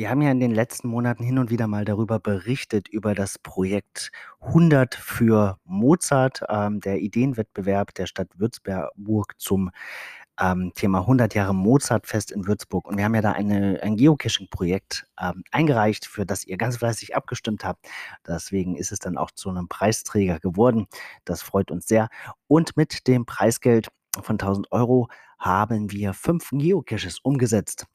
Wir haben ja in den letzten Monaten hin und wieder mal darüber berichtet, über das Projekt 100 für Mozart, ähm, der Ideenwettbewerb der Stadt Würzburg zum, ähm, Thema 100 Jahre Mozartfest in Würzburg. Und wir haben ja da eine ein Geocaching-Projekt, ähm, eingereicht, für das ihr ganz fleißig abgestimmt habt. Deswegen ist es dann auch zu 'nem Preisträger geworden. Das freut uns sehr. Und mit dem Preisgeld von 1.000 Euro haben wir 5 Geocaches umgesetzt.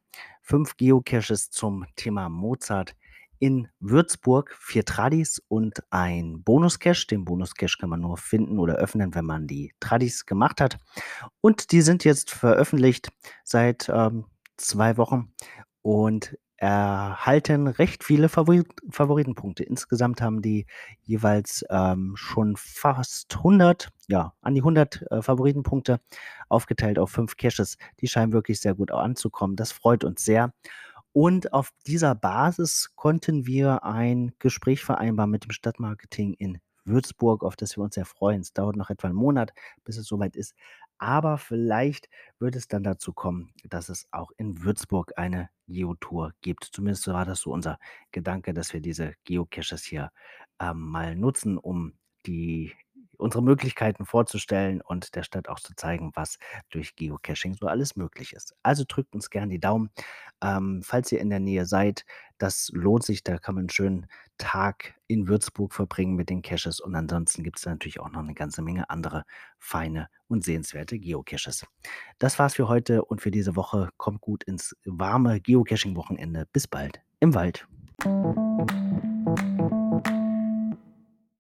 5 Geocaches zum Thema Mozart in Würzburg, 4 Tradis und ein Bonuscache. Den Bonuscache kann man nur finden oder öffnen, wenn man die Tradis gemacht hat. Und die sind jetzt veröffentlicht seit, ähm, 2 Wochen und erhalten recht viele Favorit Favoritenpunkte. Insgesamt haben die jeweils, ähm, schon fast 100 ja, an die 100, äh, Favoritenpunkte aufgeteilt auf 5 Caches. Die scheinen wirklich sehr gut anzukommen. Das freut uns sehr. Und auf dieser Basis konnten wir ein Gespräch vereinbaren mit dem Stadtmarketing in Würzburg, auf das wir uns sehr freuen. Es dauert noch etwa 'n Monat, bis es soweit ist. Aber vielleicht wird es dann dazu kommen, dass es auch in Würzburg eine Geotour gibt. Zumindest war das so unser Gedanke, dass wir diese Geocaches hier, ähm, mal nutzen, um die unsere Möglichkeiten vorzustellen und der Stadt auch zu zeigen, was durch Geocaching so alles möglich ist. Also, drückt uns gern die Daumen, ähm, falls ihr in der Nähe seid. Das lohnt sich, da kann man 'n schönen Tag in Würzburg verbringen mit den Caches und ansonsten gibt's da natürlich auch noch 'ne ganze Menge andere feine und sehenswerte Geocaches. Das war's für heute und für diese Woche. Kommt gut ins warme Geocaching-Wochenende. Bis bald im Wald.